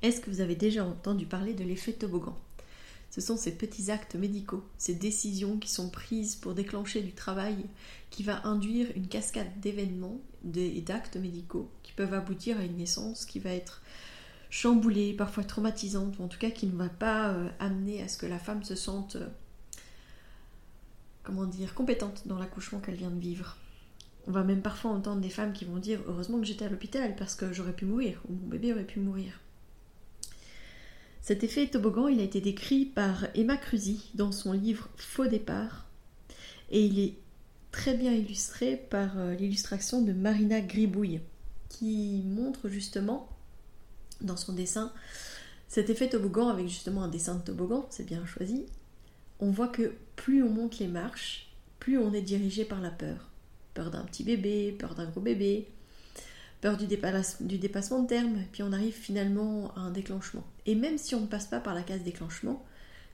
Est-ce que vous avez déjà entendu parler de l'effet toboggan? Ce sont ces petits actes médicaux, ces décisions qui sont prises pour déclencher du travail qui va induire une cascade d'événements et d'actes médicaux qui peuvent aboutir à une naissance qui va être chamboulée, parfois traumatisante, ou en tout cas qui ne va pas euh, amener à ce que la femme se sente, euh, comment dire, compétente dans l'accouchement qu'elle vient de vivre. On va même parfois entendre des femmes qui vont dire heureusement que j'étais à l'hôpital parce que j'aurais pu mourir ou mon bébé aurait pu mourir. Cet effet toboggan, il a été décrit par Emma Cruzy dans son livre Faux départ et il est très bien illustré par euh, l'illustration de Marina Gribouille qui montre justement dans son dessin cet effet toboggan avec justement un dessin de toboggan, c'est bien choisi. On voit que plus on monte les marches, plus on est dirigé par la peur peur d'un petit bébé, peur d'un gros bébé, peur du, dépassement de terme, puis on arrive finalement à un déclenchement. Et même si on ne passe pas par la case déclenchement,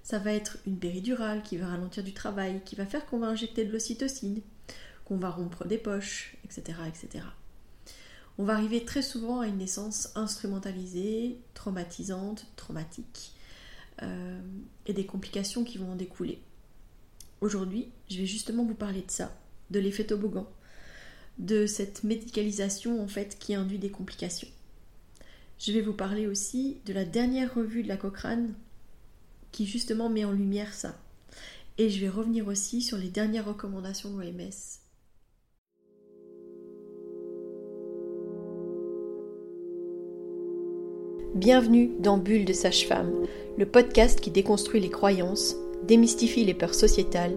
ça va être une péridurale qui va ralentir du travail, qui va faire qu'on va injecter de l'ocytocine, qu'on va rompre des poches, etc., etc. On va arriver très souvent à une naissance instrumentalisée, traumatisante, traumatique, euh, et des complications qui vont en découler. Aujourd'hui, je vais justement vous parler de ça, de l'effet toboggan, de cette médicalisation en fait qui induit des complications. Je vais vous parler aussi de la dernière revue de la Cochrane qui justement met en lumière ça. Et je vais revenir aussi sur les dernières recommandations de l'OMS. Bienvenue dans Bulle de Sage-Femme, le podcast qui déconstruit les croyances, démystifie les peurs sociétales,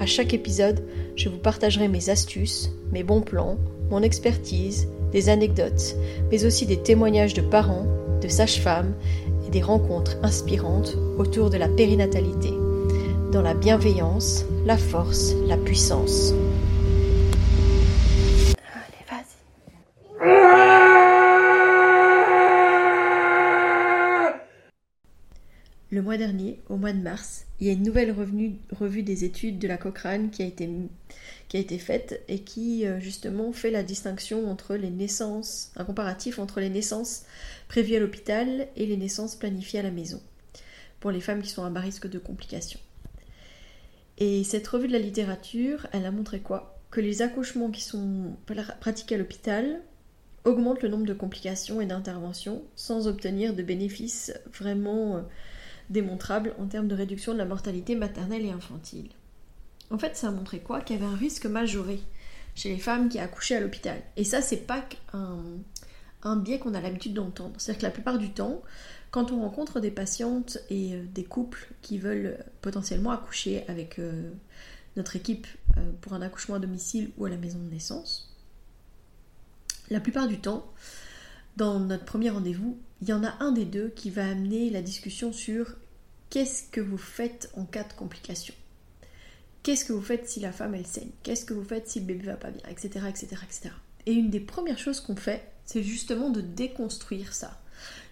À chaque épisode, je vous partagerai mes astuces, mes bons plans, mon expertise, des anecdotes, mais aussi des témoignages de parents, de sages-femmes et des rencontres inspirantes autour de la périnatalité, dans la bienveillance, la force, la puissance. Le mois dernier, au mois de mars, il y a une nouvelle revue, des études de la Cochrane qui a été, faite et qui euh, justement fait la distinction entre les naissances, un comparatif entre les naissances prévues à l'hôpital et les naissances planifiées à la maison, pour les femmes qui sont à bas risque de complications. Et cette revue de la littérature, elle a montré quoi? Que les accouchements qui sont pratiqués à l'hôpital augmentent le nombre de complications et d'interventions sans obtenir de bénéfices vraiment euh, démontrable en termes de réduction de la mortalité maternelle et infantile. En fait, ça a montré quoi? Qu'il y avait un risque majoré chez les femmes qui accouchaient à l'hôpital. Et ça, c'est pas un, biais qu'on a l'habitude d'entendre. C'est-à-dire que la plupart du temps, quand on rencontre des patientes et euh, des couples qui veulent potentiellement accoucher avec euh, notre équipe euh, pour un accouchement à domicile ou à la maison de naissance, la plupart du temps, dans notre premier rendez-vous, il y en a un des deux qui va amener la discussion sur qu'est-ce que vous faites en cas de complications. Qu'est-ce que vous faites si la femme elle saigne? Qu'est-ce que vous faites si le bébé va pas bien? Etc. etc. etc. Et une des premières choses qu'on fait, c'est justement de déconstruire ça.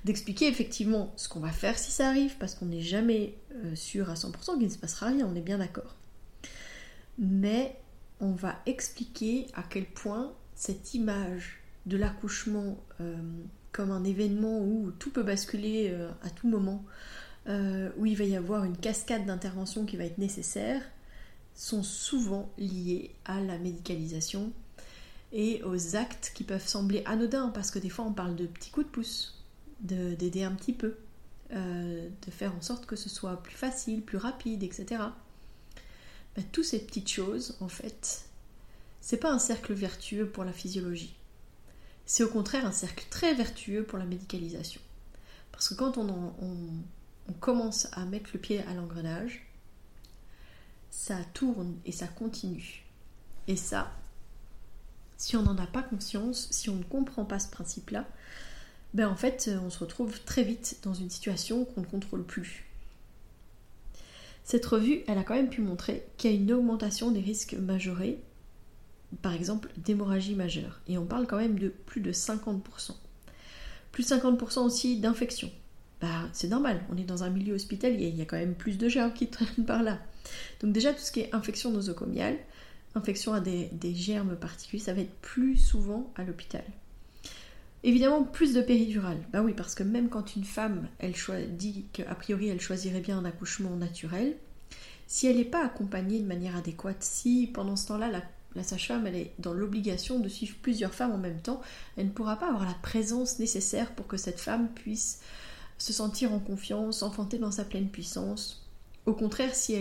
D'expliquer effectivement ce qu'on va faire si ça arrive, parce qu'on n'est jamais euh, sûr à 100% qu'il ne se passera rien, on est bien d'accord. Mais on va expliquer à quel point cette image de l'accouchement euh, comme un événement où tout peut basculer euh, à tout moment, euh, où il va y avoir une cascade d'interventions qui va être nécessaire, sont souvent liées à la médicalisation et aux actes qui peuvent sembler anodins, parce que des fois on parle de petits coups de pouce, d'aider un petit peu, euh, de faire en sorte que ce soit plus facile, plus rapide, etc. Ben, toutes ces petites choses, en fait, c'est pas un cercle vertueux pour la physiologie. C'est au contraire un cercle très vertueux pour la médicalisation. Parce que quand on, commence à mettre le pied à l'engrenage, ça tourne et ça continue. Et ça, si on n'en a pas conscience, si on ne comprend pas ce principe-là, ben en fait, on se retrouve très vite dans une situation qu'on ne contrôle plus. Cette revue, elle a quand même pu montrer qu'il y a une augmentation des risques majorés, par exemple d'hémorragie majeure. Et on parle quand même de plus de 50%. Plus de 50% aussi d'infections. Bah, c'est normal, on est dans un milieu hospitalier, il y a quand même plus de germes qui traînent par là. Donc déjà, tout ce qui est infection nosocomiale, infection à des, germes particuliers, ça va être plus souvent à l'hôpital. Évidemment, plus de péridurale. Bah oui, parce que même quand une femme, elle dit qu'a priori elle choisirait bien un accouchement naturel, si elle n'est pas accompagnée de manière adéquate, si pendant ce temps-là la, la sage-femme elle est dans l'obligation de suivre plusieurs femmes en même temps, elle ne pourra pas avoir la présence nécessaire pour que cette femme puisse se sentir en confiance, enfanter dans sa pleine puissance. Au contraire, si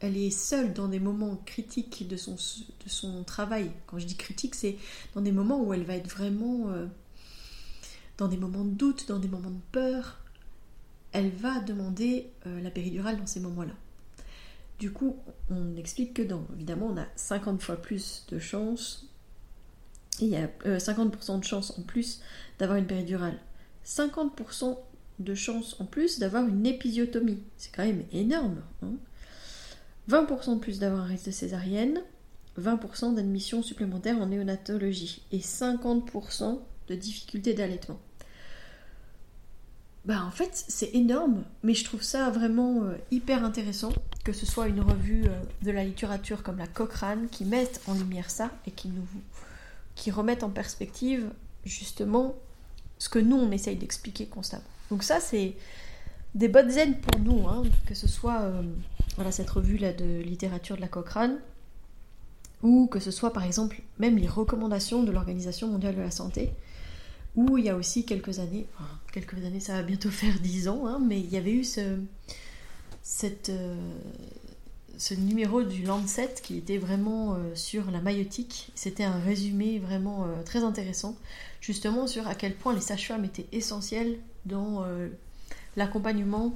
elle est seule dans des moments critiques de son, de son travail. Quand je dis critique, c'est dans des moments où elle va être vraiment euh, dans des moments de doute, dans des moments de peur. Elle va demander euh, la péridurale dans ces moments-là. Du coup, on explique que dans, évidemment, on a 50 fois plus de chances, il y a 50% euh, de chances en plus d'avoir une péridurale. 50% de chances en plus d'avoir une épisiotomie. C'est quand même énorme. Hein 20% de plus d'avoir un risque de césarienne, 20% d'admission supplémentaire en néonatologie et 50% de difficulté d'allaitement. Bah en fait c'est énorme, mais je trouve ça vraiment euh, hyper intéressant que ce soit une revue euh, de la littérature comme la Cochrane qui mette en lumière ça et qui nous qui remette en perspective justement ce que nous on essaye d'expliquer constamment. Donc ça c'est des bonnes aides pour nous, hein, que ce soit euh, voilà, cette revue-là de littérature de la Cochrane, ou que ce soit par exemple même les recommandations de l'Organisation mondiale de la santé, où il y a aussi quelques années, quelques années ça va bientôt faire dix ans, hein, mais il y avait eu euh, ce numéro du Lancet qui était vraiment euh, sur la maïotique. C'était un résumé vraiment très intéressant, justement sur à quel point les sages-femmes étaient essentielles dans l'accompagnement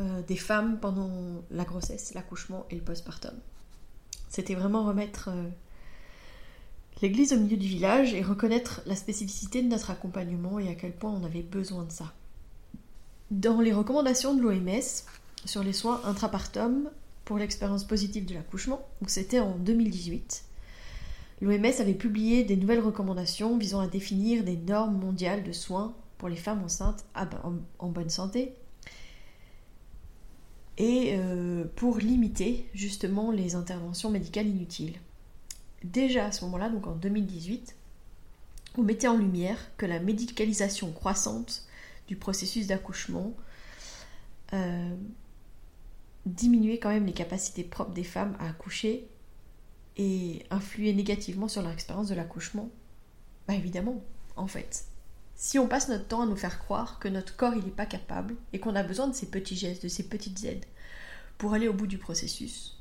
euh, des femmes pendant la grossesse, l'accouchement et le postpartum. C'était vraiment remettre euh, l'église au milieu du village et reconnaître la spécificité de notre accompagnement et à quel point on avait besoin de ça. Dans les recommandations de l'OMS sur les soins intrapartum pour l'expérience positive de l'accouchement, donc c'était en 2018, l'OMS avait publié des nouvelles recommandations visant à définir des normes mondiales de soins pour les femmes enceintes en, bonne santé et euh, pour limiter justement les interventions médicales inutiles. Déjà à ce moment-là, donc en 2018, on mettait en lumière que la médicalisation croissante du processus d'accouchement euh, diminuait quand même les capacités propres des femmes à accoucher et influait négativement sur leur expérience de l'accouchement. Bah évidemment, en fait. Si on passe notre temps à nous faire croire que notre corps il n'est pas capable et qu'on a besoin de ces petits gestes, de ces petites aides pour aller au bout du processus,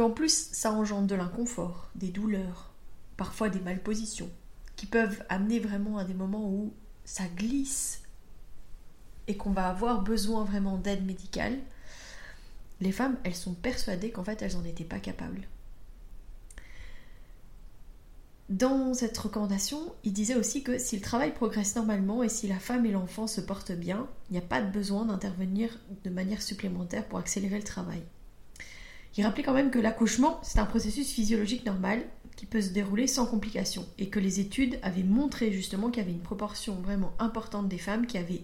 qu'en plus ça engendre de l'inconfort, des douleurs, parfois des malpositions, qui peuvent amener vraiment à des moments où ça glisse et qu'on va avoir besoin vraiment d'aide médicale, les femmes, elles sont persuadées qu'en fait elles n'en étaient pas capables. Dans cette recommandation, il disait aussi que si le travail progresse normalement et si la femme et l'enfant se portent bien, il n'y a pas de besoin d'intervenir de manière supplémentaire pour accélérer le travail. Il rappelait quand même que l'accouchement, c'est un processus physiologique normal qui peut se dérouler sans complications et que les études avaient montré justement qu'il y avait une proportion vraiment importante des femmes qui avaient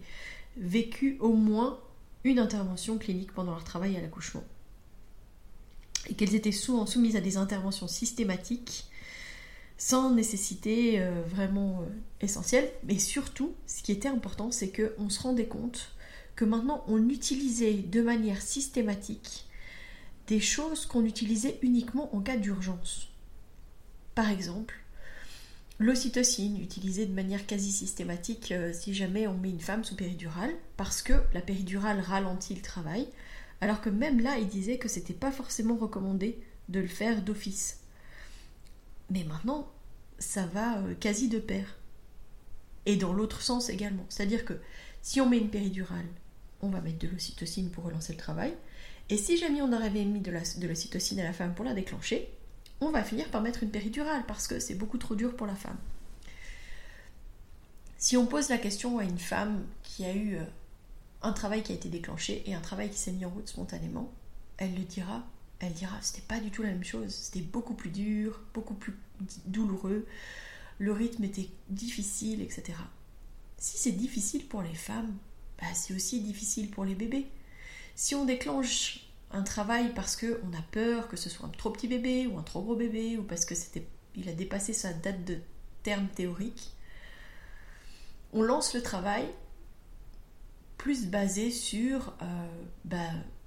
vécu au moins une intervention clinique pendant leur travail à l'accouchement et qu'elles étaient souvent soumises à des interventions systématiques sans nécessité euh, vraiment euh, essentielle. Mais surtout, ce qui était important, c'est qu'on se rendait compte que maintenant on utilisait de manière systématique des choses qu'on utilisait uniquement en cas d'urgence. Par exemple, l'ocytocine utilisée de manière quasi systématique euh, si jamais on met une femme sous péridurale, parce que la péridurale ralentit le travail, alors que même là, il disait que c'était pas forcément recommandé de le faire d'office. Mais maintenant, ça va euh, quasi de pair. Et dans l'autre sens également. C'est-à-dire que si on met une péridurale, on va mettre de l'ocytocine pour relancer le travail. Et si jamais on avait mis de l'ocytocine à la femme pour la déclencher, on va finir par mettre une péridurale parce que c'est beaucoup trop dur pour la femme. Si on pose la question à une femme qui a eu euh, un travail qui a été déclenché et un travail qui s'est mis en route spontanément, elle le dira, elle dira c'était pas du tout la même chose, c'était beaucoup plus dur, beaucoup plus douloureux, le rythme était difficile, etc. Si c'est difficile pour les femmes, bah, c'est aussi difficile pour les bébés. Si on déclenche un travail parce qu'on a peur que ce soit un trop petit bébé ou un trop gros bébé ou parce que c'était il a dépassé sa date de terme théorique, on lance le travail plus basé sur euh, bah,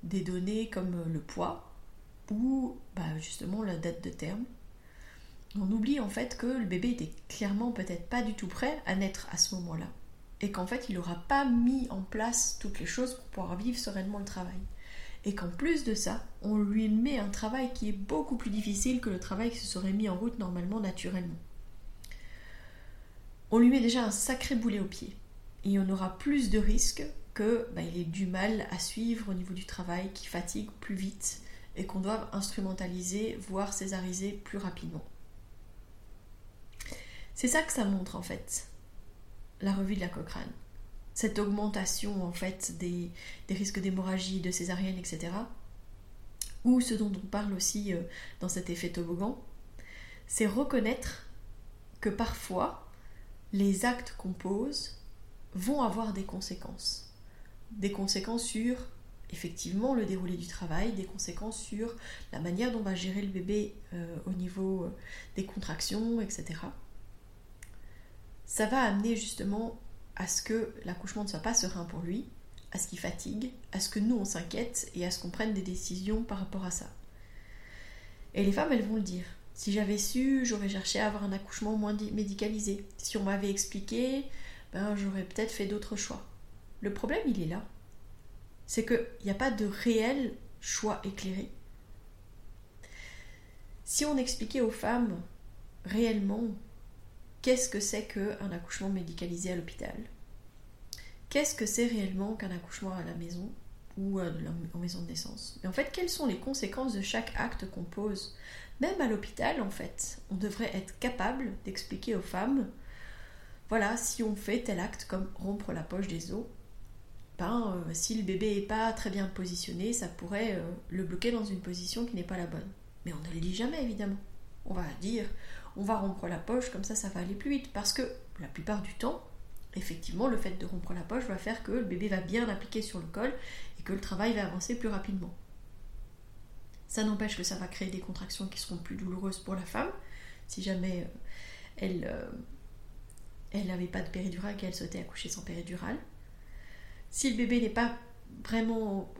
des données comme le poids ou bah, justement la date de terme. On oublie en fait que le bébé était clairement peut-être pas du tout prêt à naître à ce moment-là et qu'en fait il n'aura pas mis en place toutes les choses pour pouvoir vivre sereinement le travail. Et qu'en plus de ça, on lui met un travail qui est beaucoup plus difficile que le travail qui se serait mis en route normalement naturellement. On lui met déjà un sacré boulet au pied. Et on aura plus de risques que bah, il ait du mal à suivre au niveau du travail, qui fatigue plus vite et qu'on doit instrumentaliser, voire césariser plus rapidement. C'est ça que ça montre en fait la revue de la Cochrane. Cette augmentation en fait des, risques d'hémorragie, de césarienne, etc. Ou ce dont on parle aussi euh, dans cet effet toboggan, c'est reconnaître que parfois les actes qu'on pose vont avoir des conséquences. Des conséquences sur effectivement le déroulé du travail, des conséquences sur la manière dont on va gérer le bébé euh, au niveau euh, des contractions, etc ça va amener justement à ce que l'accouchement ne soit pas serein pour lui, à ce qu'il fatigue, à ce que nous on s'inquiète et à ce qu'on prenne des décisions par rapport à ça. Et les femmes, elles vont le dire. Si j'avais su, j'aurais cherché à avoir un accouchement moins médicalisé. Si on m'avait expliqué, ben j'aurais peut-être fait d'autres choix. Le problème, il est là. C'est qu'il n'y a pas de réel choix éclairé. Si on expliquait aux femmes réellement qu'est-ce que c'est qu'un accouchement médicalisé à l'hôpital? Qu'est-ce que c'est réellement qu'un accouchement à la maison ou en maison de naissance? Mais en fait, quelles sont les conséquences de chaque acte qu'on pose? Même à l'hôpital, en fait, on devrait être capable d'expliquer aux femmes voilà, si on fait tel acte comme rompre la poche des os, ben, euh, si le bébé n'est pas très bien positionné, ça pourrait euh, le bloquer dans une position qui n'est pas la bonne. Mais on ne le dit jamais, évidemment. On va dire, on va rompre la poche, comme ça ça va aller plus vite. Parce que la plupart du temps, effectivement, le fait de rompre la poche va faire que le bébé va bien appliquer sur le col et que le travail va avancer plus rapidement. Ça n'empêche que ça va créer des contractions qui seront plus douloureuses pour la femme, si jamais euh, elle euh, elle n'avait pas de péridurale qu'elle souhaitait accoucher sans péridurale. Si le bébé n'est pas vraiment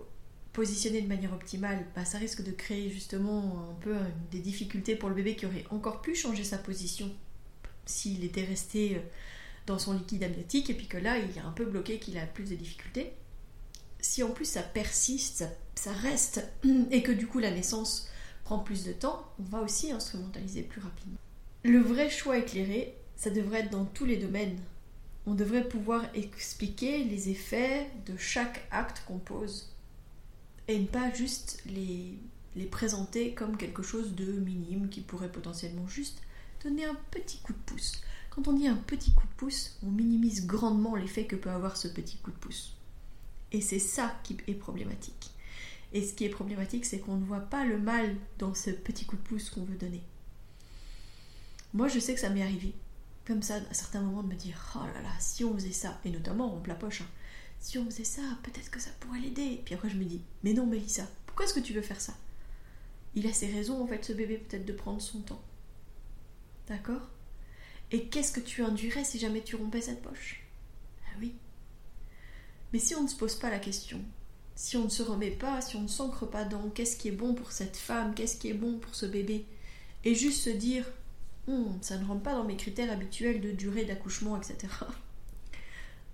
positionné de manière optimale, bah, ça risque de créer justement un peu des difficultés pour le bébé qui aurait encore pu changer sa position s'il était resté euh, dans son liquide amniotique et puis que là il est un peu bloqué, qu'il a plus de difficultés. Si en plus ça persiste, ça, reste et que du coup la naissance prend plus de temps, on va aussi instrumentaliser plus rapidement. Le vrai choix éclairé, ça devrait être dans tous les domaines. On devrait pouvoir expliquer les effets de chaque acte qu'on pose et ne pas juste les, les présenter comme quelque chose de minime qui pourrait potentiellement juste donner un petit coup de pouce. Quand on dit un petit coup de pouce, on minimise grandement l'effet que peut avoir ce petit coup de pouce. Et c'est ça qui est problématique. Et ce qui est problématique, c'est qu'on ne voit pas le mal dans ce petit coup de pouce qu'on veut donner. Moi, je sais que ça m'est arrivé, comme ça, à certains moments, de me dire Oh là là, si on faisait ça, et notamment on la poche, hein, si on faisait ça, peut-être que ça pourrait l'aider. Puis après, je me dis, mais non, Mélissa, pourquoi est-ce que tu veux faire ça? Il a ses raisons, en fait, ce bébé, peut-être de prendre son temps. D'accord? Et qu'est-ce que tu induirais si jamais tu rompais cette poche? Ah oui. Mais si on ne se pose pas la question, si on ne se remet pas, si on ne s'ancre pas dans qu'est-ce qui est bon pour cette femme, qu'est-ce qui est bon pour ce bébé, et juste se dire, hum, ça ne rentre pas dans mes critères habituels de durée d'accouchement, etc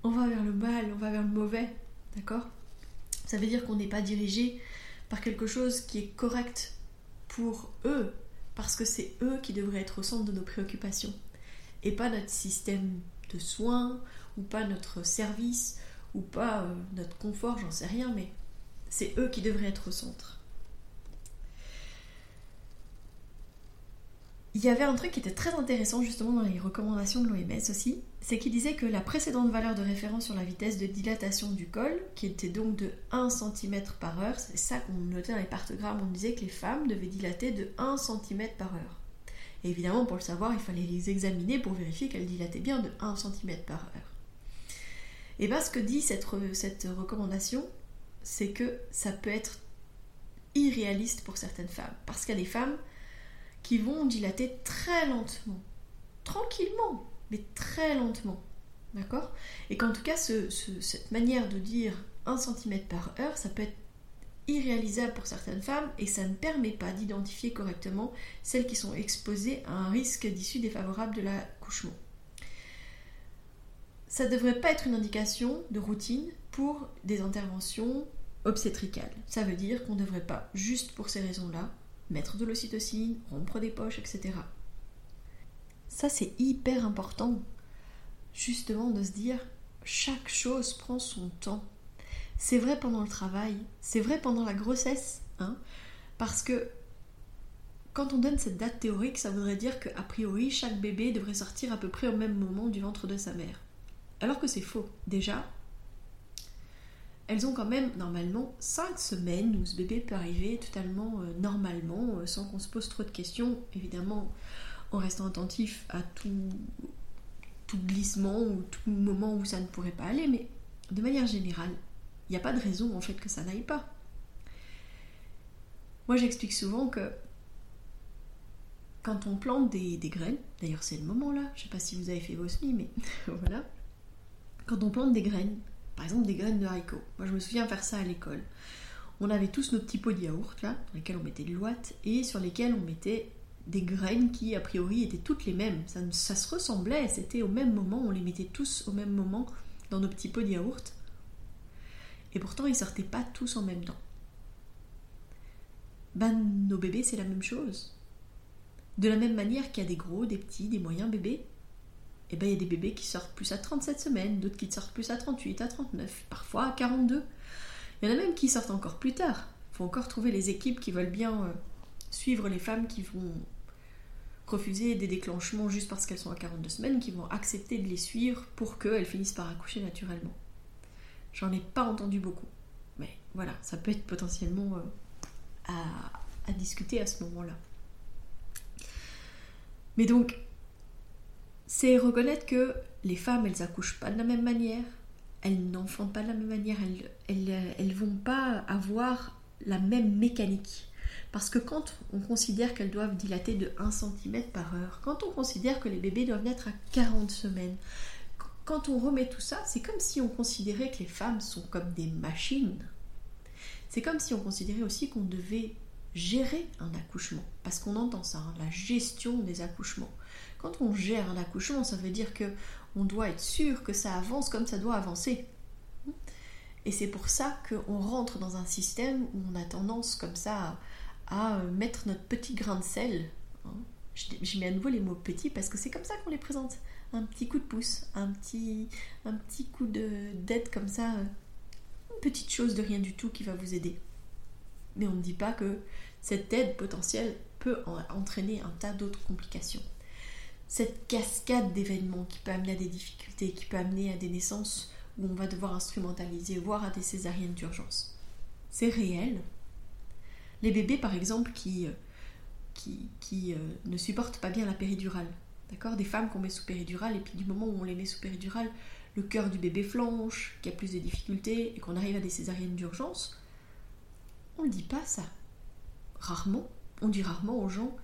on va vers le mal, on va vers le mauvais, d'accord? Ça veut dire qu'on n'est pas dirigé par quelque chose qui est correct pour eux, parce que c'est eux qui devraient être au centre de nos préoccupations, et pas notre système de soins, ou pas notre service, ou pas euh, notre confort, j'en sais rien, mais c'est eux qui devraient être au centre. Il y avait un truc qui était très intéressant justement dans les recommandations de l'OMS aussi, c'est qu'il disait que la précédente valeur de référence sur la vitesse de dilatation du col, qui était donc de 1 cm par heure, c'est ça qu'on notait dans les partogrammes, on disait que les femmes devaient dilater de 1 cm par heure. Évidemment, pour le savoir, il fallait les examiner pour vérifier qu'elles dilataient bien de 1 cm par heure. Et bien ce que dit cette, cette recommandation, c'est que ça peut être irréaliste pour certaines femmes. Parce qu'il y a des femmes qui vont dilater très lentement, tranquillement, mais très lentement. D'accord? Et qu'en tout cas, cette manière de dire 1 cm par heure, ça peut être irréalisable pour certaines femmes et ça ne permet pas d'identifier correctement celles qui sont exposées à un risque d'issue défavorable de l'accouchement. Ça ne devrait pas être une indication de routine pour des interventions obstétricales. Ça veut dire qu'on ne devrait pas, juste pour ces raisons-là, mettre de l'ocytocine, rompre des poches, etc. Ça, c'est hyper important, justement, de se dire, chaque chose prend son temps. C'est vrai pendant le travail, c'est vrai pendant la grossesse, hein, parce que quand on donne cette date théorique, ça voudrait dire qu'a priori, chaque bébé devrait sortir à peu près au même moment du ventre de sa mère. Alors que c'est faux. Déjà, elles ont quand même normalement 5 semaines où ce bébé peut arriver totalement euh, normalement, euh, sans qu'on se pose trop de questions, évidemment en restant attentif à tout, glissement ou tout moment où ça ne pourrait pas aller, mais de manière générale, il n'y a pas de raison en fait que ça n'aille pas. Moi j'explique souvent que quand on plante des graines, d'ailleurs c'est le moment là, je ne sais pas si vous avez fait vos semis, mais voilà, quand on plante des graines, par exemple des graines de haricots. Moi je me souviens faire ça à l'école. On avait tous nos petits pots de yaourt dans lesquels on mettait de l'ouate et sur lesquels on mettait des graines qui a priori étaient toutes les mêmes. Ça, ça se ressemblait, c'était au même moment, on les mettait tous au même moment dans nos petits pots de yaourt. Et pourtant ils sortaient pas tous en même temps. Ben nos bébés c'est la même chose. De la même manière qu'il y a des gros, des petits, des moyens bébés, et eh ben, il y a des bébés qui sortent plus à 37 semaines, d'autres qui sortent plus à 38, à 39, parfois à 42. Il y en a même qui sortent encore plus tard. Il faut encore trouver les équipes qui veulent bien euh, suivre les femmes qui vont refuser des déclenchements juste parce qu'elles sont à 42 semaines, qui vont accepter de les suivre pour qu'elles finissent par accoucher naturellement. J'en ai pas entendu beaucoup. Mais voilà, ça peut être potentiellement euh, à, à discuter à ce moment-là. Mais donc, c'est reconnaître que les femmes, elles accouchent pas de la même manière, elles n'enfantent pas de la même manière, elles, elles, vont pas avoir la même mécanique. Parce que quand on considère qu'elles doivent dilater de 1 cm par heure, quand on considère que les bébés doivent naître à 40 semaines, quand on remet tout ça, c'est comme si on considérait que les femmes sont comme des machines. C'est comme si on considérait aussi qu'on devait gérer un accouchement. Parce qu'on entend ça, hein, la gestion des accouchements. Quand on gère un accouchement, ça veut dire que on doit être sûr que ça avance comme ça doit avancer. Et c'est pour ça qu'on rentre dans un système où on a tendance comme ça à, mettre notre petit grain de sel. Hein. Je, mets à nouveau les mots petits parce que c'est comme ça qu'on les présente. Un petit coup de pouce, un petit, un petit coup d'aide comme ça, une petite chose de rien du tout qui va vous aider. Mais on ne dit pas que cette aide potentielle peut entraîner un tas d'autres complications cette cascade d'événements qui peut amener à des difficultés, qui peut amener à des naissances où on va devoir instrumentaliser, voire à des césariennes d'urgence. C'est réel. Les bébés, par exemple, qui, euh, qui, qui euh, ne supportent pas bien la péridurale. D'accord? Des femmes qu'on met sous péridurale, et puis du moment où on les met sous péridurale, le cœur du bébé flanche, qu'il y a plus de difficultés, et qu'on arrive à des césariennes d'urgence, on ne dit pas ça. Rarement. On dit rarement aux gens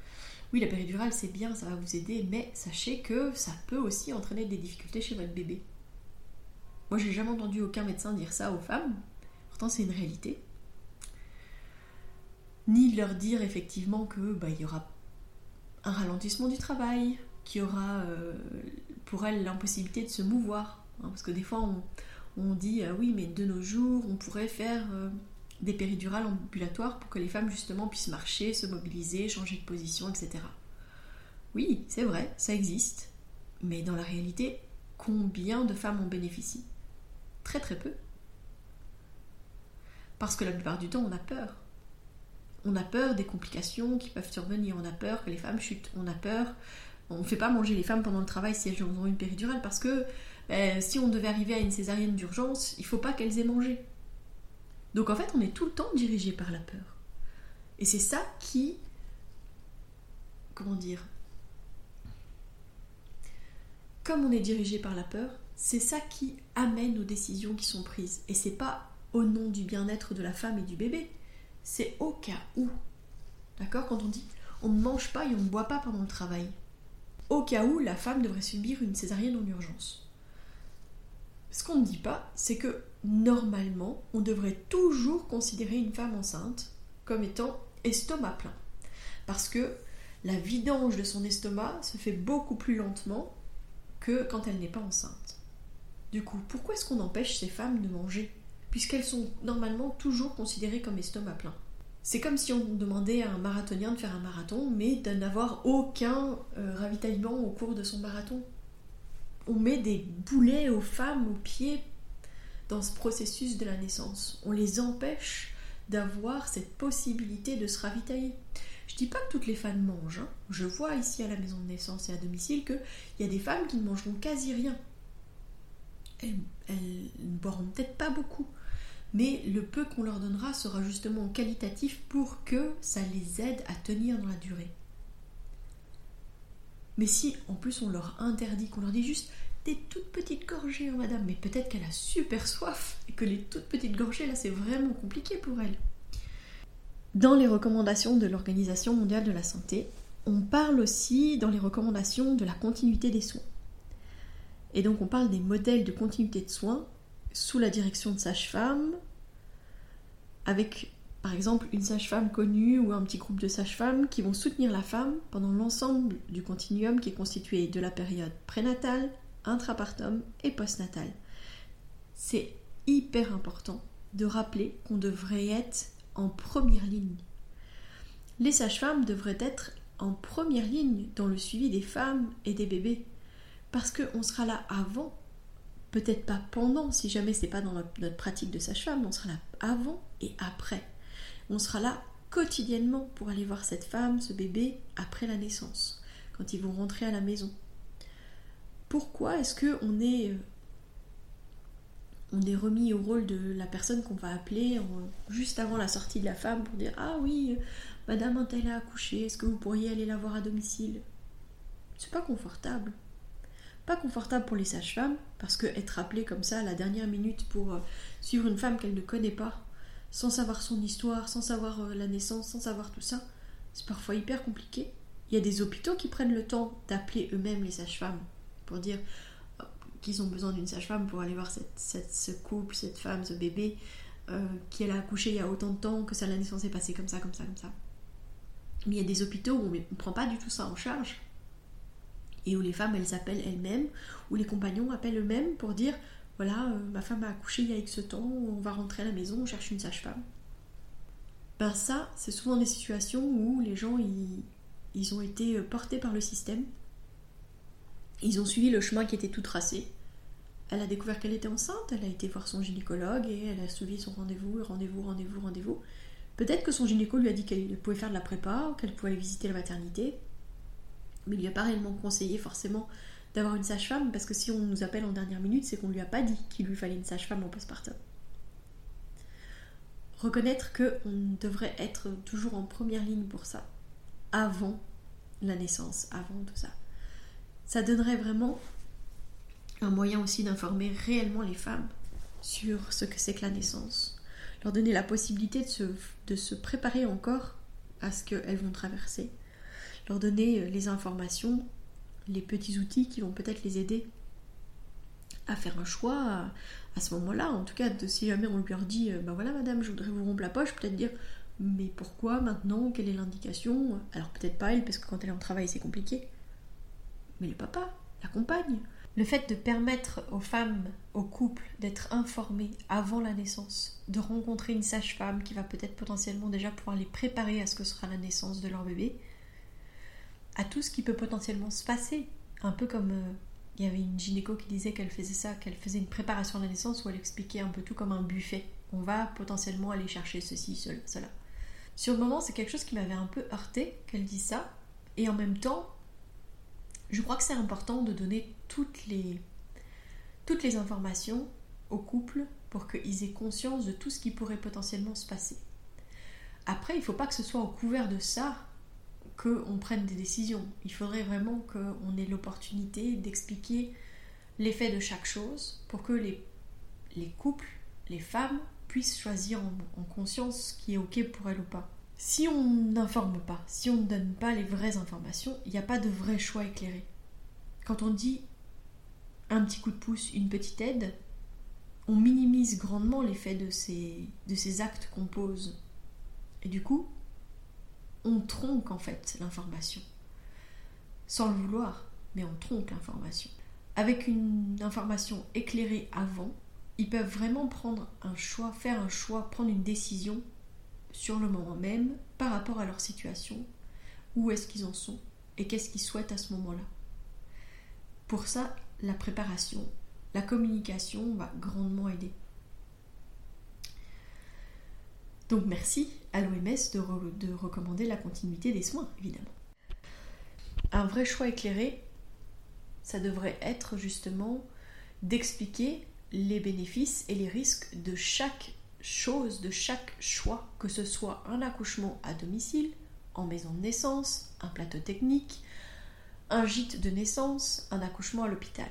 oui, la péridurale c'est bien, ça va vous aider, mais sachez que ça peut aussi entraîner des difficultés chez votre bébé. Moi, j'ai jamais entendu aucun médecin dire ça aux femmes, pourtant c'est une réalité. Ni leur dire effectivement que bah, il y aura un ralentissement du travail, qu'il y aura euh, pour elles l'impossibilité de se mouvoir. Hein, parce que des fois, on, dit ah oui, mais de nos jours, on pourrait faire euh, des péridurales ambulatoires pour que les femmes justement puissent marcher, se mobiliser, changer de position, etc. Oui, c'est vrai, ça existe. Mais dans la réalité, combien de femmes en bénéficient? Très très peu. Parce que la plupart du temps, on a peur. On a peur des complications qui peuvent survenir, on a peur que les femmes chutent, on a peur. On ne fait pas manger les femmes pendant le travail si elles ont une péridurale parce que ben, si on devait arriver à une césarienne d'urgence, il faut pas qu'elles aient mangé. Donc en fait, on est tout le temps dirigé par la peur. Et c'est ça qui. Comment dire Comme on est dirigé par la peur, c'est ça qui amène aux décisions qui sont prises. Et c'est pas au nom du bien-être de la femme et du bébé, c'est au cas où. D'accord? Quand on dit on ne mange pas et on ne boit pas pendant le travail. Au cas où la femme devrait subir une césarienne en urgence. Ce qu'on ne dit pas, c'est que normalement, on devrait toujours considérer une femme enceinte comme étant estomac plein. Parce que la vidange de son estomac se fait beaucoup plus lentement que quand elle n'est pas enceinte. Du coup, pourquoi est-ce qu'on empêche ces femmes de manger Puisqu'elles sont normalement toujours considérées comme estomac plein? C'est comme si on demandait à un marathonien de faire un marathon, mais de n'avoir aucun euh, ravitaillement au cours de son marathon. On met des boulets aux femmes aux pieds dans ce processus de la naissance. On les empêche d'avoir cette possibilité de se ravitailler. Je dis pas que toutes les femmes mangent. Hein. Je vois ici à la maison de naissance et à domicile qu'il y a des femmes qui ne mangeront quasi rien. Elles, ne boiront peut-être pas beaucoup, mais le peu qu'on leur donnera sera justement qualitatif pour que ça les aide à tenir dans la durée. Mais si en plus on leur interdit, qu'on leur dit juste des toutes petites gorgées, hein, madame, mais peut-être qu'elle a super soif et que les toutes petites gorgées, là, c'est vraiment compliqué pour elle. Dans les recommandations de l'Organisation mondiale de la santé, on parle aussi dans les recommandations de la continuité des soins. Et donc on parle des modèles de continuité de soins sous la direction de sages-femmes, avec par exemple une sage-femme connue ou un petit groupe de sages-femmes qui vont soutenir la femme pendant l'ensemble du continuum qui est constitué de la période prénatale, intrapartum et postnatal. C'est hyper important de rappeler qu'on devrait être en première ligne. Les sages-femmes devraient être en première ligne dans le suivi des femmes et des bébés parce qu'on sera là avant, peut-être pas pendant, si jamais c'est pas dans notre, pratique de sage-femme, on sera là avant et après. On sera là quotidiennement pour aller voir cette femme, ce bébé, après la naissance, quand ils vont rentrer à la maison pourquoi est-ce que on est, euh, remis au rôle de la personne qu'on va appeler juste avant la sortie de la femme pour dire Ah oui, euh, madame un a accouché, est-ce que vous pourriez aller la voir à domicile? C'est pas confortable. Pas confortable pour les sages-femmes, parce que être appelée comme ça à la dernière minute pour euh, suivre une femme qu'elle ne connaît pas, sans savoir son histoire, sans savoir la naissance, sans savoir tout ça, c'est parfois hyper compliqué. Il y a des hôpitaux qui prennent le temps d'appeler eux-mêmes les sages-femmes pour dire euh, qu'ils ont besoin d'une sage-femme pour aller voir ce couple, cette femme, ce bébé, euh, qui a accouché il y a autant de temps, que la naissance est passée comme ça, comme ça, comme ça. Mais il y a des hôpitaux où on ne prend pas du tout ça en charge. Et où les femmes, elles appellent elles-mêmes, où les compagnons appellent eux-mêmes pour dire voilà, euh, ma femme a accouché il y a X temps, on va rentrer à la maison, on cherche une sage-femme. Ben ça, c'est souvent des situations où les gens, ils ont été portés par le système ils ont suivi le chemin qui était tout tracé. Elle a découvert qu'elle était enceinte, elle a été voir son gynécologue et elle a suivi son rendez-vous, rendez-vous, rendez-vous, rendez-vous. Peut-être que son gynéco lui a dit qu'elle pouvait faire de la prépa qu'elle pouvait aller visiter la maternité, mais il lui a pas réellement conseillé forcément d'avoir une sage-femme parce que si on nous appelle en dernière minute, c'est qu'on lui a pas dit qu'il lui fallait une sage-femme en postpartum. Reconnaître qu'on devrait être toujours en première ligne pour ça, avant la naissance, avant tout ça ça donnerait vraiment un moyen aussi d'informer réellement les femmes sur ce que c'est que la naissance, leur donner la possibilité de se, préparer encore à ce qu'elles vont traverser, leur donner euh, les informations, les petits outils qui vont peut-être les aider à faire un choix à, ce moment-là. En tout cas, de, si jamais on lui dit, ben voilà madame, je voudrais vous rompre la poche, peut-être dire, mais pourquoi maintenant? Quelle est l'indication? Alors peut-être pas elle, parce que quand elle est en travail, c'est compliqué mais le papa, la compagne. Le fait de permettre aux femmes, aux couples, d'être informés avant la naissance, de rencontrer une sage-femme qui va peut-être potentiellement déjà pouvoir les préparer à ce que sera la naissance de leur bébé, à tout ce qui peut potentiellement se passer. Un peu comme euh, il y avait une gynéco qui disait qu'elle faisait ça, qu'elle faisait une préparation à la naissance où elle expliquait un peu tout comme un buffet. On va potentiellement aller chercher ceci, cela. Sur le moment, c'est quelque chose qui m'avait un peu heurté qu'elle dise ça. Et en même temps, je crois que c'est important de donner toutes les, informations au couple pour qu'ils aient conscience de tout ce qui pourrait potentiellement se passer. Après, il ne faut pas que ce soit au couvert de ça qu'on prenne des décisions. Il faudrait vraiment qu'on ait l'opportunité d'expliquer l'effet de chaque chose pour que les, les couples, les femmes, puissent choisir en, conscience ce qui est ok pour elles ou pas. Si on n'informe pas, si on ne donne pas les vraies informations, il n'y a pas de vrai choix éclairé. Quand on dit un petit coup de pouce, une petite aide, on minimise grandement l'effet de ces, de ces actes qu'on pose. Et du coup, on tronque en fait l'information. Sans le vouloir, mais on tronque l'information. Avec une information éclairée avant, ils peuvent vraiment prendre un choix, faire un choix, prendre une décision sur le moment même par rapport à leur situation, où est-ce qu'ils en sont et qu'est-ce qu'ils souhaitent à ce moment-là. Pour ça, la préparation, la communication va grandement aider. Donc merci à l'OMS de, de, recommander la continuité des soins, évidemment. Un vrai choix éclairé, ça devrait être justement d'expliquer les bénéfices et les risques de chaque chose, de chaque choix, que ce soit un accouchement à domicile, en maison de naissance, un plateau technique, un gîte de naissance, un accouchement à l'hôpital.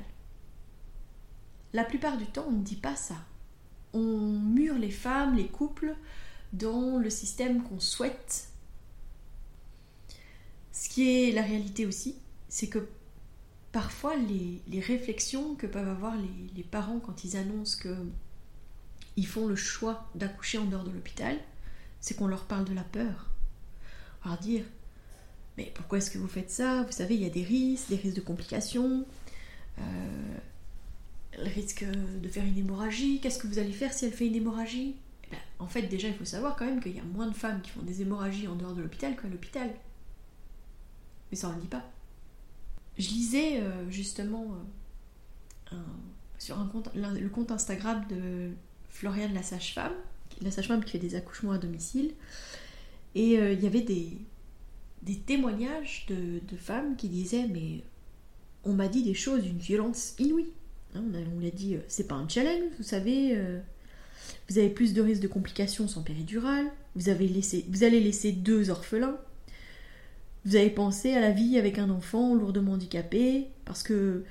La plupart du temps, on ne dit pas ça. On mure les femmes, les couples, dans le système qu'on souhaite. Ce qui est la réalité aussi, c'est que parfois les, réflexions que peuvent avoir les, parents quand ils annoncent qu'ils font le choix d'accoucher en dehors de l'hôpital, c'est qu'on leur parle de la peur. On leur dire Mais pourquoi est-ce que vous faites ça? Vous savez, il y a des risques, des risques de complications. Euh, le risque de faire une hémorragie. Qu'est-ce que vous allez faire si elle fait une hémorragie? Ben, En fait, déjà, il faut savoir quand même qu'il y a moins de femmes qui font des hémorragies en dehors de l'hôpital qu'à l'hôpital. Mais ça, on ne le dit pas. Je lisais euh, justement euh, sur le compte Instagram de Floriane la sage-femme, la sage-femme qui fait des accouchements à domicile, et euh, il y avait des, des témoignages de, de, femmes qui disaient mais on m'a dit des choses d'une violence inouïe. Hein, on l'a dit, c'est pas un challenge, vous savez, vous avez plus de risques de complications sans péridurale, vous, avez laissé, vous allez laisser deux orphelins, vous avez pensé à la vie avec un enfant lourdement handicapé, parce que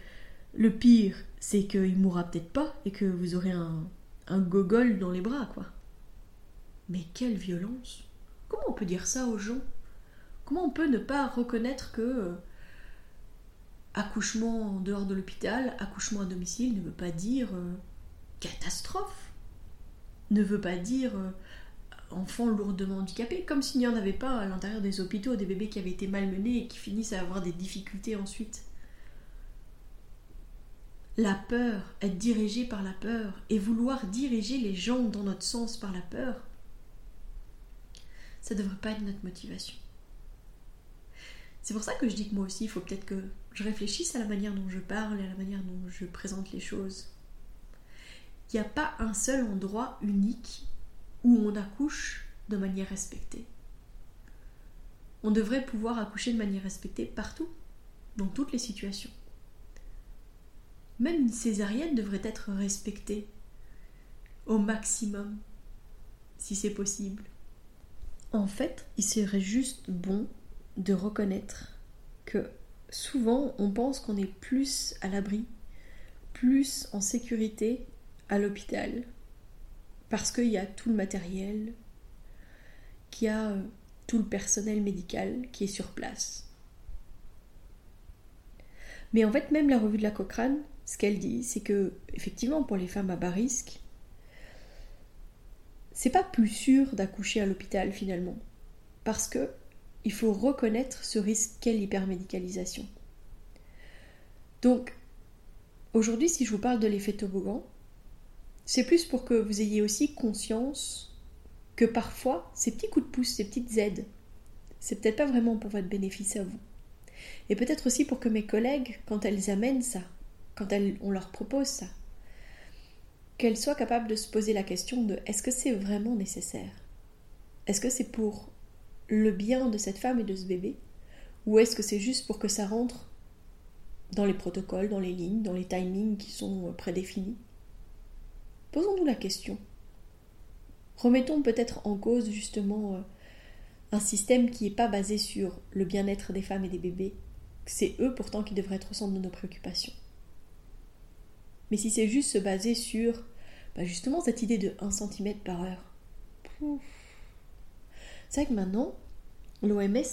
le pire, c'est qu'il mourra peut-être pas et que vous aurez un, un gogol dans les bras, quoi. Mais quelle violence Comment on peut dire ça aux gens? Comment on peut ne pas reconnaître que euh, accouchement en dehors de l'hôpital, accouchement à domicile ne veut pas dire euh, catastrophe? Ne veut pas dire euh, enfants lourdement handicapés, comme s'il n'y en avait pas à l'intérieur des hôpitaux des bébés qui avaient été malmenés et qui finissent à avoir des difficultés ensuite. La peur, être dirigé par la peur et vouloir diriger les gens dans notre sens par la peur, ça ne devrait pas être notre motivation. C'est pour ça que je dis que moi aussi, il faut peut-être que je réfléchisse à la manière dont je parle et à la manière dont je présente les choses. Il n'y a pas un seul endroit unique où on accouche de manière respectée. On devrait pouvoir accoucher de manière respectée partout, dans toutes les situations. Même une césarienne devrait être respectée au maximum, si c'est possible. En fait, il serait juste bon de reconnaître que souvent on pense qu'on est plus à l'abri, plus en sécurité à l'hôpital parce qu'il y a tout le matériel, qu'il y a euh, tout le personnel médical qui est sur place. Mais en fait, même la revue de la Cochrane, ce qu'elle dit, c'est que, effectivement, pour les femmes à bas risque, c'est pas plus sûr d'accoucher à l'hôpital finalement. Parce que il faut reconnaître ce risque qu'est l'hypermédicalisation. Donc, aujourd'hui, si je vous parle de l'effet toboggan, c'est plus pour que vous ayez aussi conscience que parfois, ces petits coups de pouce, ces petites aides, c'est peut-être pas vraiment pour votre bénéfice à vous. Et peut-être aussi pour que mes collègues, quand elles amènent ça, quand on leur propose ça, qu'elles soient capables de se poser la question de est-ce que c'est vraiment nécessaire? Est-ce que c'est pour le bien de cette femme et de ce bébé? Ou est-ce que c'est juste pour que ça rentre dans les protocoles, dans les lignes, dans les timings qui sont prédéfinis? Posons-nous la question. Remettons peut-être en cause justement euh, un système qui n'est pas basé sur le bien-être des femmes et des bébés. C'est eux pourtant qui devraient être au centre de nos préoccupations. Mais si c'est juste se baser sur bah, justement cette idée de 1 cm par heure, c'est vrai que maintenant, l'OMS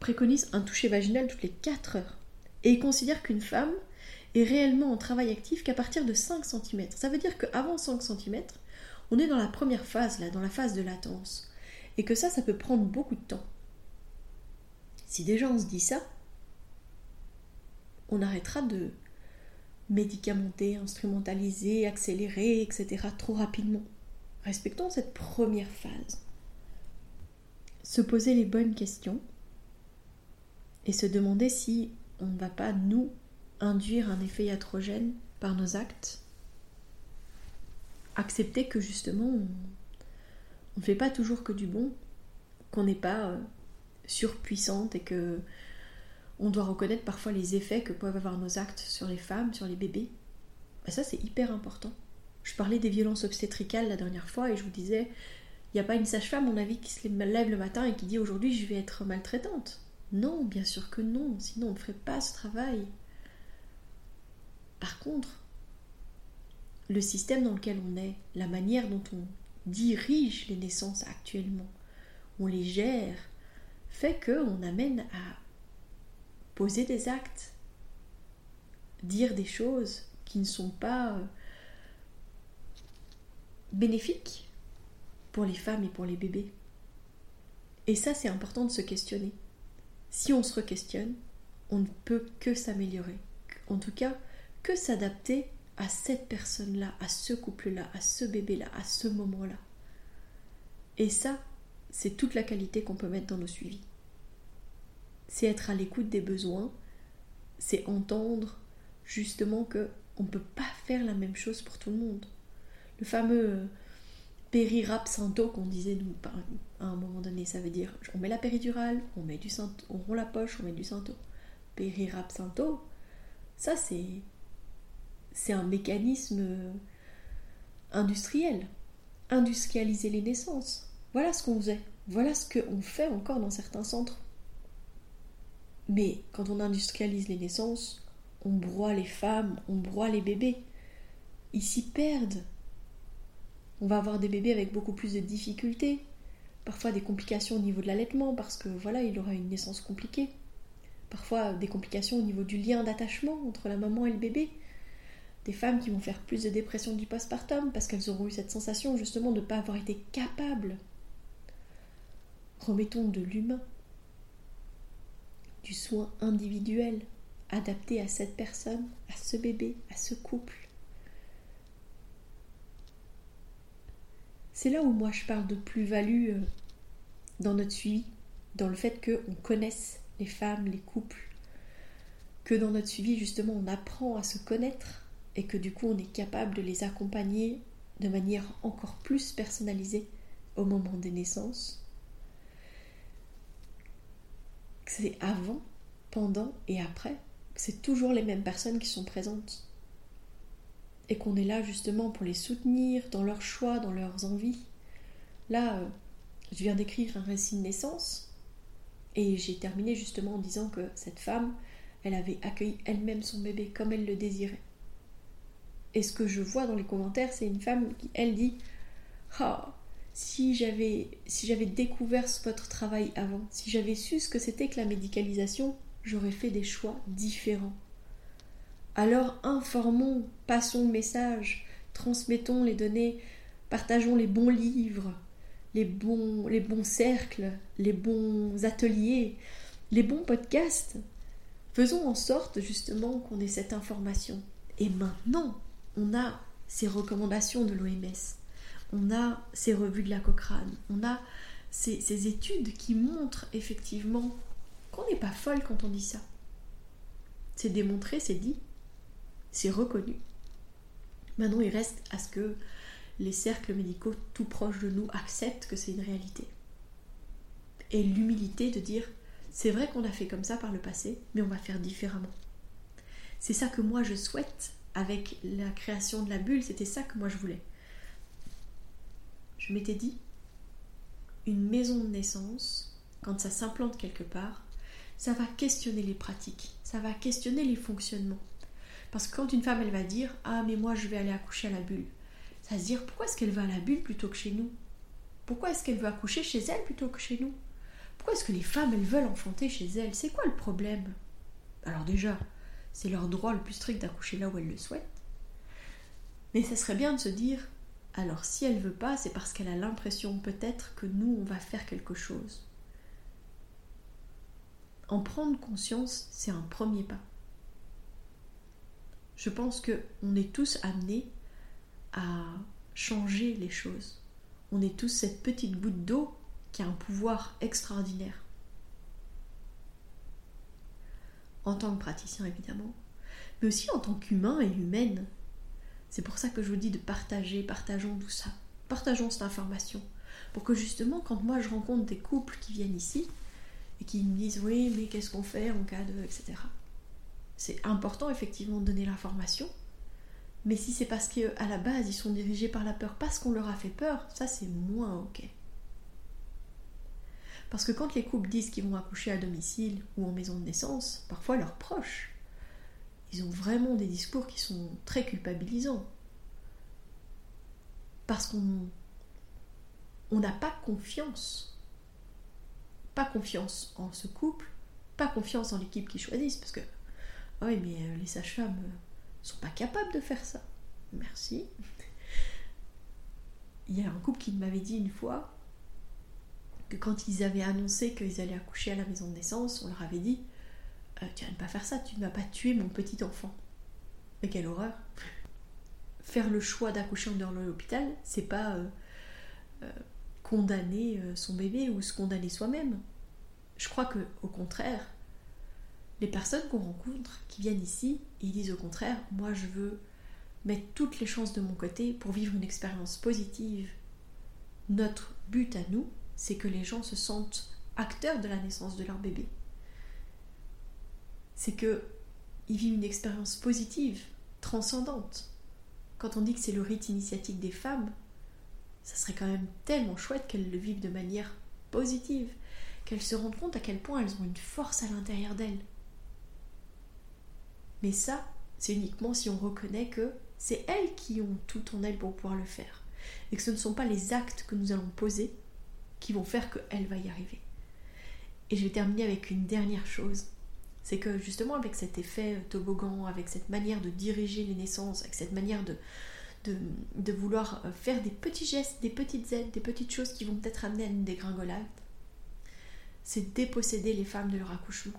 préconise un toucher vaginal toutes les 4 heures. Et il considère qu'une femme est réellement en travail actif qu'à partir de 5 cm. Ça veut dire qu'avant 5 cm, on est dans la première phase, là, dans la phase de latence. Et que ça, ça peut prendre beaucoup de temps. Si déjà on se dit ça, on arrêtera de médicamenter, instrumentaliser, accélérer, etc. trop rapidement. Respectons cette première phase. Se poser les bonnes questions et se demander si on ne va pas nous induire un effet iatrogène par nos actes accepter que justement on ne fait pas toujours que du bon, qu'on n'est pas euh, surpuissante et que on doit reconnaître parfois les effets que peuvent avoir nos actes sur les femmes, sur les bébés. Et ça c'est hyper important. Je parlais des violences obstétricales la dernière fois et je vous disais, il n'y a pas une sage-femme, mon avis, qui se lève le matin et qui dit aujourd'hui je vais être maltraitante. Non, bien sûr que non, sinon on ne ferait pas ce travail. Par contre, le système dans lequel on est, la manière dont on dirige les naissances actuellement, on les gère, fait qu'on amène à poser des actes, dire des choses qui ne sont pas euh, bénéfiques pour les femmes et pour les bébés. Et ça, c'est important de se questionner. Si on se re-questionne, on ne peut que s'améliorer. En tout cas, que s'adapter à cette personne-là, à ce couple-là, à ce bébé-là, à ce moment-là. Et ça, c'est toute la qualité qu'on peut mettre dans nos suivis. C'est être à l'écoute des besoins, c'est entendre justement que on ne peut pas faire la même chose pour tout le monde. Le fameux euh, périrapsinto qu'on disait nous à un moment donné, ça veut dire on met la péridurale, on met du on rompt la poche, on met du santo. Périrapsinto, ça c'est c'est un mécanisme industriel. Industrialiser les naissances. Voilà ce qu'on faisait. Voilà ce qu'on fait encore dans certains centres. Mais quand on industrialise les naissances, on broie les femmes, on broie les bébés. Ils s'y perdent. On va avoir des bébés avec beaucoup plus de difficultés, parfois des complications au niveau de l'allaitement parce que voilà, il aura une naissance compliquée. Parfois des complications au niveau du lien d'attachement entre la maman et le bébé des femmes qui vont faire plus de dépression du postpartum parce qu'elles auront eu cette sensation justement de ne pas avoir été capables. Remettons de l'humain, du soin individuel adapté à cette personne, à ce bébé, à ce couple. C'est là où moi je parle de plus-value euh, dans notre suivi, dans le fait qu'on connaisse les femmes, les couples, que dans notre suivi justement on apprend à se connaître et que du coup on est capable de les accompagner de manière encore plus personnalisée au moment des naissances. C'est avant, pendant et après, c'est toujours les mêmes personnes qui sont présentes. Et qu'on est là justement pour les soutenir dans leurs choix, dans leurs envies. Là, euh, je viens d'écrire un récit de naissance et j'ai terminé justement en disant que cette femme, elle avait accueilli elle-même son bébé comme elle le désirait. Et ce que je vois dans les commentaires, c'est une femme qui, elle, dit Ah, si j'avais si j'avais découvert votre travail avant, si j'avais su ce que c'était que la médicalisation, j'aurais fait des choix différents. Alors informons, passons le message, transmettons les données, partageons les bons livres, les bons, les bons cercles, les bons ateliers, les bons podcasts. Faisons en sorte justement qu'on ait cette information. Et maintenant, on a ces recommandations de l'OMS, on a ces revues de la Cochrane, on a ces, études qui montrent effectivement qu'on n'est pas folle quand on dit ça. C'est démontré, c'est dit, c'est reconnu. Maintenant, il reste à ce que les cercles médicaux tout proches de nous acceptent que c'est une réalité. et l'humilité de dire c'est vrai qu'on a fait comme ça par le passé, mais on va faire différemment. C'est ça que moi je souhaite avec la création de la bulle, c'était ça que moi je voulais. Je m'étais dit, une maison de naissance, quand ça s'implante quelque part, ça va questionner les pratiques, ça va questionner les fonctionnements. Parce que quand une femme, elle va dire Ah, mais moi, je vais aller accoucher à la bulle, ça va se dire Pourquoi est-ce qu'elle va à la bulle plutôt que chez nous? Pourquoi est-ce qu'elle veut accoucher chez elle plutôt que chez nous? Pourquoi est-ce que les femmes, elles veulent enfanter chez elles? C'est quoi le problème? Alors, déjà, c'est leur droit le plus strict d'accoucher là où elles le souhaitent. Mais ça serait bien de se dire alors si elle veut pas, c'est parce qu'elle a l'impression peut-être que nous, on va faire quelque chose. En prendre conscience, c'est un premier pas. Je pense que on est tous amenés à changer les choses. On est tous cette petite goutte d'eau qui a un pouvoir extraordinaire. En tant que praticien évidemment, mais aussi en tant qu'humain et humaine. C'est pour ça que je vous dis de partager, partageons tout ça, partageons cette information, pour que justement quand moi je rencontre des couples qui viennent ici et qui me disent oui mais qu'est-ce qu'on fait en cas de etc. C'est important effectivement de donner l'information, mais si c'est parce qu'à la base ils sont dirigés par la peur parce qu'on leur a fait peur, ça c'est moins ok. Parce que quand les couples disent qu'ils vont accoucher à domicile ou en maison de naissance, parfois leurs proches, ils ont vraiment des discours qui sont très culpabilisants. Parce qu'on on n'a pas confiance. Pas confiance en ce couple, pas confiance en l'équipe qu'ils choisissent, parce que, oui, mais euh, les sages-femmes euh, sont pas capables de faire ça. Merci. Il y a un couple qui m'avait dit une fois que quand ils avaient annoncé qu'ils allaient accoucher à la maison de naissance, on leur avait dit euh, Tu vas ne pas faire ça, tu ne vas pas tuer mon petit enfant. Mais quelle horreur Faire le choix d'accoucher en dehors de l'hôpital, c'est pas condamner euh, son bébé ou se condamner soi-même. Je crois que, au contraire, les personnes qu'on rencontre qui viennent ici, ils disent au contraire, moi je veux mettre toutes les chances de mon côté pour vivre une expérience positive. Notre but à nous, c'est que les gens se sentent acteurs de la naissance de leur bébé. C'est que ils vivent une expérience positive, transcendante. Quand on dit que c'est le rite initiatique des femmes, ça serait quand même tellement chouette qu'elles le vivent de manière positive, qu'elles se rendent compte à quel point elles ont une force à l'intérieur d'elles. Mais ça, c'est uniquement si on reconnaît que c'est elles qui ont tout en elles pour pouvoir le faire, et que ce ne sont pas les actes que nous allons poser qui vont faire qu'elle va y arriver. Et je vais terminer avec une dernière chose. C'est que justement avec cet effet toboggan, avec cette manière de diriger les naissances, avec cette manière de, vouloir euh, faire des petits gestes, des petites aides, des petites choses qui vont peut-être amener à une dégringolade, c'est déposséder les femmes de leur accouchement.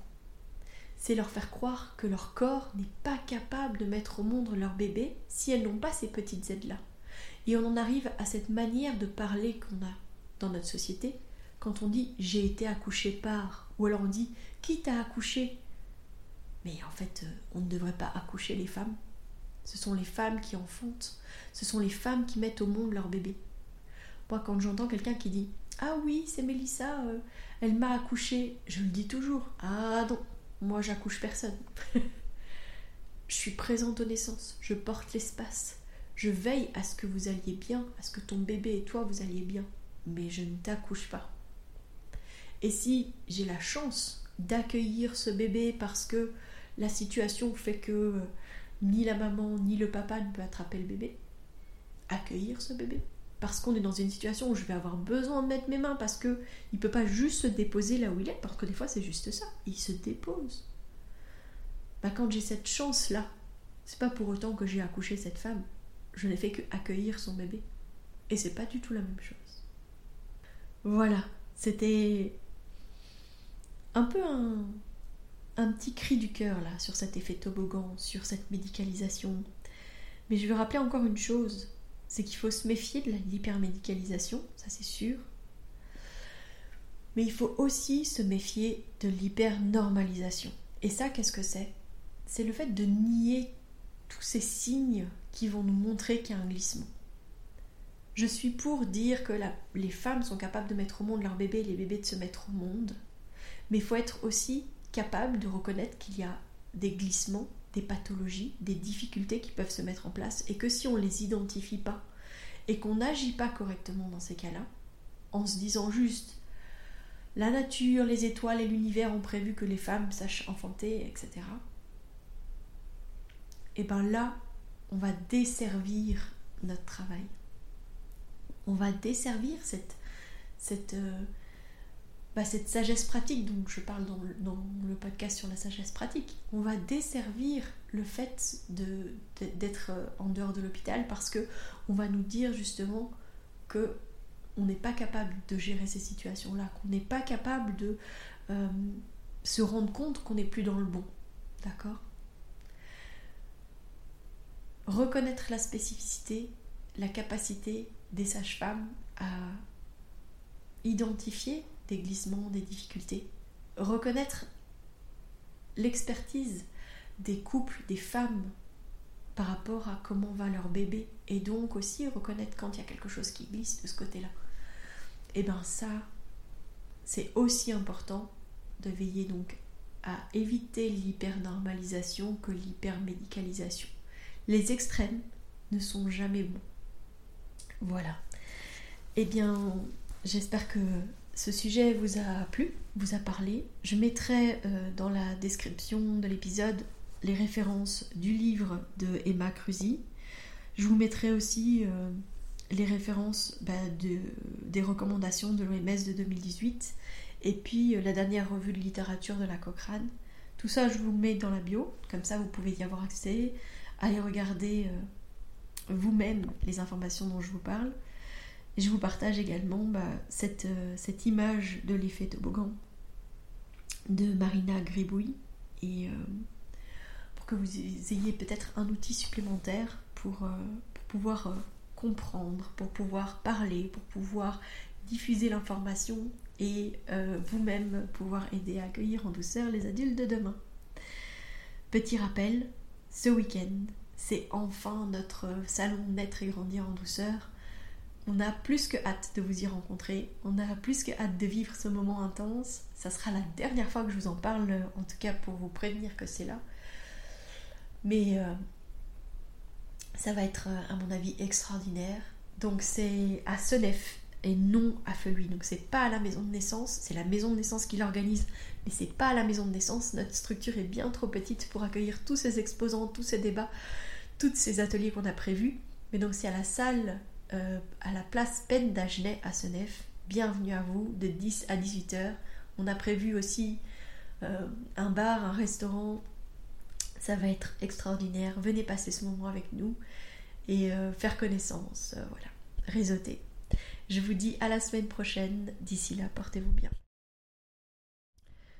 C'est leur faire croire que leur corps n'est pas capable de mettre au monde leur bébé si elles n'ont pas ces petites aides-là. Et on en arrive à cette manière de parler qu'on a dans notre société quand on dit j'ai été accouché par, ou alors on dit qui t'a accouché Mais en fait, euh, on ne devrait pas accoucher les femmes, ce sont les femmes qui enfantent. Ce sont les femmes qui mettent au monde leur bébé. Moi, quand j'entends quelqu'un qui dit Ah oui, c'est Mélissa, euh, elle m'a accouché, je le dis toujours Ah non, moi j'accouche personne. je suis présente aux naissances, je porte l'espace, je veille à ce que vous alliez bien, à ce que ton bébé et toi vous alliez bien, mais je ne t'accouche pas. Et si j'ai la chance d'accueillir ce bébé parce que la situation fait que euh, ni la maman ni le papa ne peut attraper le bébé, accueillir ce bébé. Parce qu'on est dans une situation où je vais avoir besoin de mettre mes mains parce que il peut pas juste se déposer là où il est, parce que des fois c'est juste ça, il se dépose. Bah quand j'ai cette chance là, c'est pas pour autant que j'ai accouché cette femme. Je n'ai fait que accueillir son bébé. Et c'est pas du tout la même chose. Voilà, c'était un peu un, un petit cri du cœur là sur cet effet toboggan, sur cette médicalisation. Mais je veux rappeler encore une chose, c'est qu'il faut se méfier de l'hypermédicalisation, ça c'est sûr. Mais il faut aussi se méfier de l'hypernormalisation. Et ça, qu'est-ce que c'est? C'est le fait de nier tous ces signes qui vont nous montrer qu'il y a un glissement. Je suis pour dire que les femmes sont capables de mettre au monde leur bébé et les bébés de se mettre au monde. Mais il faut être aussi capable de reconnaître qu'il y a des glissements, des pathologies, des difficultés qui peuvent se mettre en place et que si on ne les identifie pas et qu'on n'agit pas correctement dans ces cas-là, en se disant juste la nature, les étoiles et l'univers ont prévu que les femmes sachent enfanter, etc. Et bien là, on va desservir notre travail. On va desservir cette, cette, euh, cette sagesse pratique, donc je parle dans le, podcast sur la sagesse pratique. On va desservir le fait d'être euh, en dehors de l'hôpital parce que on va nous dire justement que on n'est pas capable de gérer ces situations-là, qu'on n'est pas capable de euh, se rendre compte qu'on n'est plus dans le bon. D'accord? Reconnaître la spécificité, la capacité des sages-femmes à identifier des glissements, des difficultés. Reconnaître l'expertise des couples, des femmes par rapport à comment va leur bébé et donc aussi reconnaître quand il y a quelque chose qui glisse de ce côté-là et eh bien ça, c'est aussi important de veiller donc à éviter l'hypernormalisation que l'hypermédicalisation. Les extrêmes ne sont jamais bons. Voilà. Eh bien, j'espère que ce sujet vous a plu, vous a parlé. Je mettrai euh, dans la description de l'épisode les références du livre de Emma Cruzy. Je vous mettrai aussi euh, les références bah, de, des recommandations de l'OMS de 2018 et puis euh, la dernière revue de littérature de la Cochrane. Tout ça, je vous le mets dans la bio, comme ça vous pouvez y avoir accès, aller regarder vous-même les informations dont je vous parle. Et je vous partage également bah, cette, euh, cette, image de l'effet toboggan de Marina Gribouille et pour que vous ayez peut-être un outil supplémentaire pour, pour pouvoir comprendre, pour pouvoir parler, pour pouvoir diffuser l'information et euh, vous-même pouvoir aider à accueillir en douceur les adultes de demain. Petit rappel, ce week-end, c'est enfin notre salon Naître et Grandir en douceur. On a plus que hâte de vous y rencontrer, on a plus que hâte de vivre ce moment intense. Ça sera la dernière fois que je vous en parle, en tout cas pour vous prévenir que c'est là. Mais euh, ça va être, euh, à mon avis, extraordinaire. Donc c'est à Senef et non à Feluy. Donc c'est pas à la maison de naissance, c'est la maison de naissance qui l'organise, mais c'est pas à la maison de naissance. Notre structure est bien trop petite pour accueillir tous ces exposants, tous ces débats, tous ces ateliers qu'on a prévus. Mais donc c'est à la salle, euh, à la place Peine d'Agenais à Senef. Bienvenue à vous de 10 à 18 h On a prévu aussi euh, un bar, un restaurant, ça va être extraordinaire. Venez passer ce moment avec nous et euh, faire connaissance. Voilà, réseauter. Je vous dis à la semaine prochaine. D'ici là, portez-vous bien.